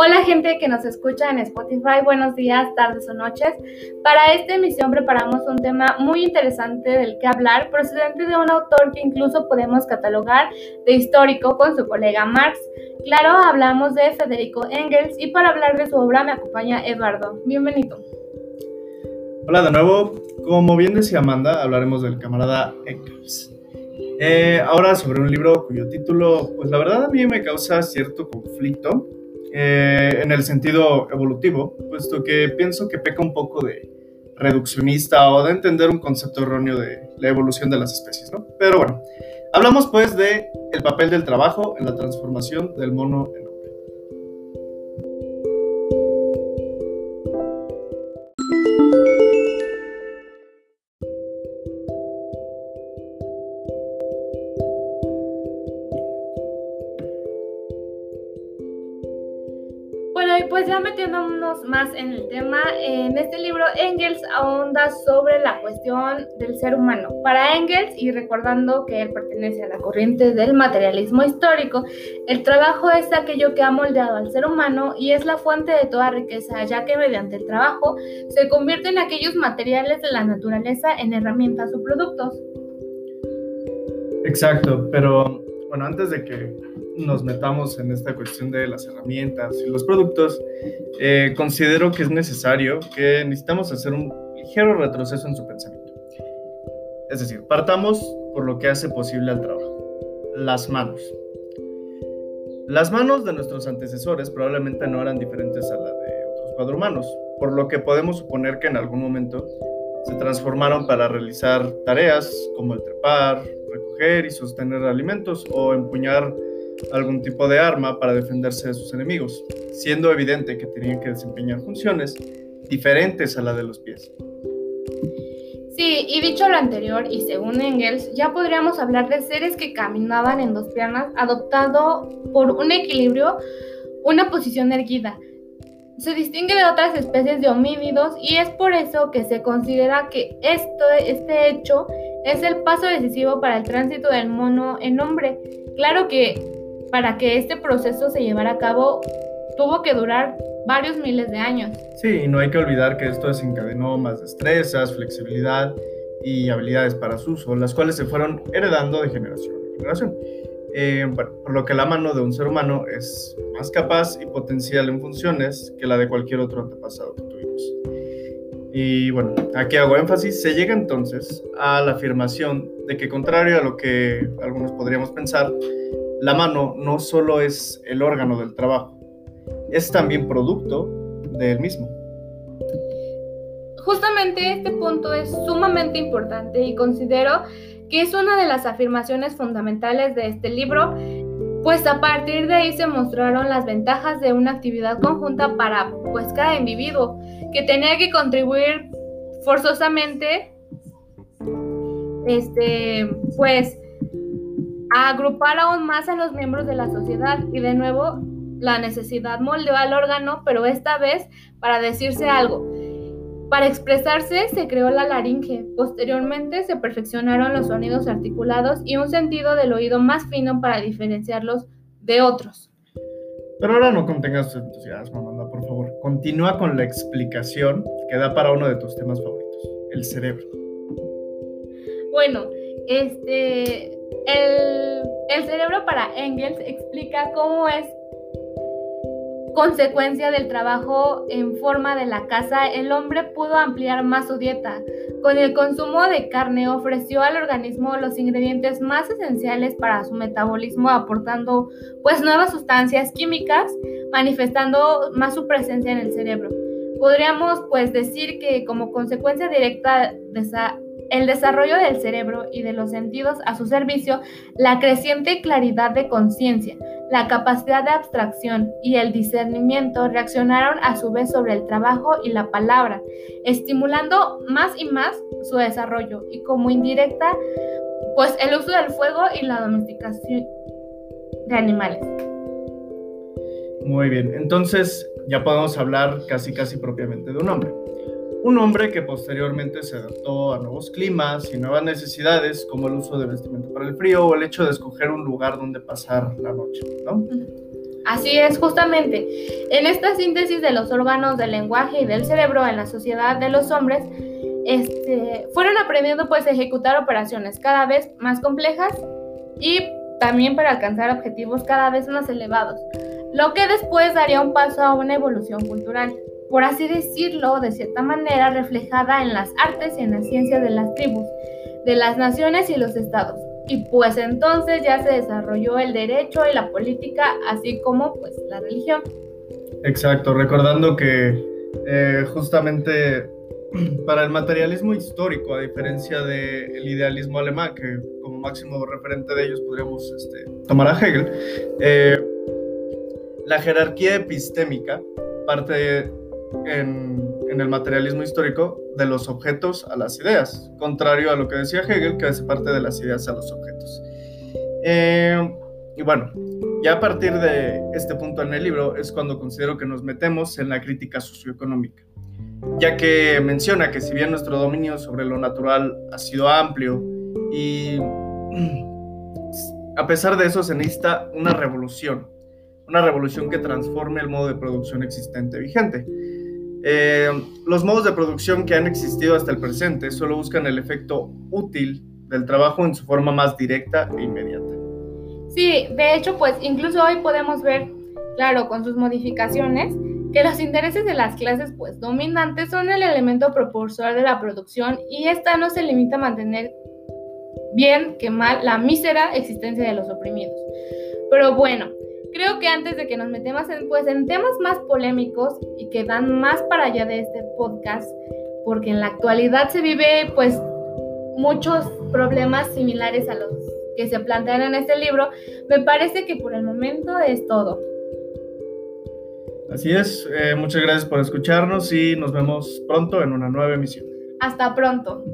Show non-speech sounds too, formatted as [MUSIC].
Hola gente que nos escucha en Spotify, buenos días, tardes o noches. Para esta emisión preparamos un tema muy interesante del que hablar, procedente de un autor que incluso podemos catalogar de histórico con su colega Marx. Claro, hablamos de Federico Engels y para hablar de su obra me acompaña Eduardo. Bienvenido. Hola de nuevo, como bien decía Amanda, hablaremos del camarada Engels. Eh, ahora sobre un libro cuyo título, pues la verdad a mí me causa cierto conflicto eh, en el sentido evolutivo, puesto que pienso que peca un poco de reduccionista o de entender un concepto erróneo de la evolución de las especies, ¿no? Pero bueno, hablamos pues de el papel del trabajo en la transformación del mono en metiéndonos más en el tema, en este libro Engels ahonda sobre la cuestión del ser humano. Para Engels, y recordando que él pertenece a la corriente del materialismo histórico, el trabajo es aquello que ha moldeado al ser humano y es la fuente de toda riqueza, ya que mediante el trabajo se convierten aquellos materiales de la naturaleza en herramientas o productos. Exacto, pero bueno, antes de que nos metamos en esta cuestión de las herramientas y los productos, eh, considero que es necesario que necesitamos hacer un ligero retroceso en su pensamiento. Es decir, partamos por lo que hace posible al trabajo, las manos. Las manos de nuestros antecesores probablemente no eran diferentes a la de otros cuadrumanos, por lo que podemos suponer que en algún momento se transformaron para realizar tareas como el trepar, recoger y sostener alimentos o empuñar algún tipo de arma para defenderse de sus enemigos, siendo evidente que tenían que desempeñar funciones diferentes a la de los pies. Sí, y dicho lo anterior, y según Engels, ya podríamos hablar de seres que caminaban en dos piernas, adoptado por un equilibrio, una posición erguida. Se distingue de otras especies de homínidos y es por eso que se considera que esto, este hecho es el paso decisivo para el tránsito del mono en hombre. Claro que para que este proceso se llevara a cabo tuvo que durar varios miles de años. Sí, y no hay que olvidar que esto desencadenó más destrezas, flexibilidad y habilidades para su uso, las cuales se fueron heredando de generación en generación. Eh, por lo que la mano de un ser humano es más capaz y potencial en funciones que la de cualquier otro antepasado que tuvimos. Y bueno, aquí hago énfasis, se llega entonces a la afirmación de que contrario a lo que algunos podríamos pensar, la mano no solo es el órgano del trabajo, es también producto del mismo. Justamente este punto es sumamente importante y considero que es una de las afirmaciones fundamentales de este libro, pues a partir de ahí se mostraron las ventajas de una actividad conjunta para pues cada individuo que tenía que contribuir forzosamente este pues a agrupar aún más a los miembros de la sociedad y de nuevo la necesidad moldeó al órgano, pero esta vez para decirse algo. Para expresarse se creó la laringe, posteriormente se perfeccionaron los sonidos articulados y un sentido del oído más fino para diferenciarlos de otros. Pero ahora no contengas tu entusiasmo, Amanda, por favor. Continúa con la explicación que da para uno de tus temas favoritos, el cerebro. Bueno, este, el, cerebro para Engels explica cómo es consecuencia del trabajo en forma de la casa, el hombre pudo ampliar más su dieta. Con el consumo de carne ofreció al organismo los ingredientes más esenciales para su metabolismo, aportando pues nuevas sustancias químicas, manifestando más su presencia en el cerebro. Podríamos pues decir que como consecuencia directa de el desarrollo del cerebro y de los sentidos a su servicio, la creciente claridad de conciencia, la capacidad de abstracción y el discernimiento reaccionaron a su vez sobre el trabajo y la palabra, estimulando más y más su desarrollo y como indirecta, pues el uso del fuego y la domesticación de animales. Muy bien, entonces ya podemos hablar casi casi propiamente de un hombre un hombre que posteriormente se adaptó a nuevos climas y nuevas necesidades, como el uso de vestimenta para el frío o el hecho de escoger un lugar donde pasar la noche, ¿no? Así es, justamente. En esta síntesis de los órganos del lenguaje y del cerebro en la sociedad de los hombres, este, fueron aprendiendo pues a ejecutar operaciones cada vez más complejas y también para alcanzar objetivos cada vez más elevados, lo que después daría un paso a una evolución cultural, por así decirlo, de cierta manera reflejada en las artes y en las ciencias de las tribus, de las naciones y los estados. Y pues entonces ya se desarrolló el derecho y la política, así como pues la religión. Exacto, recordando que eh, justamente [CLEARS THROAT] para el materialismo histórico, a diferencia del idealismo alemán, que como máximo referente de ellos podríamos este, tomar a Hegel, eh, la jerarquía epistémica parte en, el materialismo histórico de los objetos a las ideas, contrario a lo que decía Hegel, que hace parte de las ideas a los objetos. Eh, y bueno, ya a partir de este punto en el libro es cuando considero que nos metemos en la crítica socioeconómica, ya que menciona que si bien nuestro dominio sobre lo natural ha sido amplio y [CLEARS THROAT] a pesar de eso se necesita una revolución, una revolución que transforme el modo de producción existente vigente. Eh, los modos de producción que han existido hasta el presente solo buscan el efecto útil del trabajo en su forma más directa e inmediata. Sí, de hecho, pues incluso hoy podemos ver, claro, con sus modificaciones, que los intereses de las clases pues dominantes son el elemento propulsor de la producción y esta no se limita a mantener bien que mal la mísera existencia de los oprimidos. Pero bueno, creo que antes de que nos metamos en, pues, en temas más polémicos y que van más para allá de este podcast, porque en la actualidad se vive pues muchos problemas similares a los que se plantean en este libro, me parece que por el momento es todo. Así es, eh, muchas gracias por escucharnos y nos vemos pronto en una nueva emisión. Hasta pronto.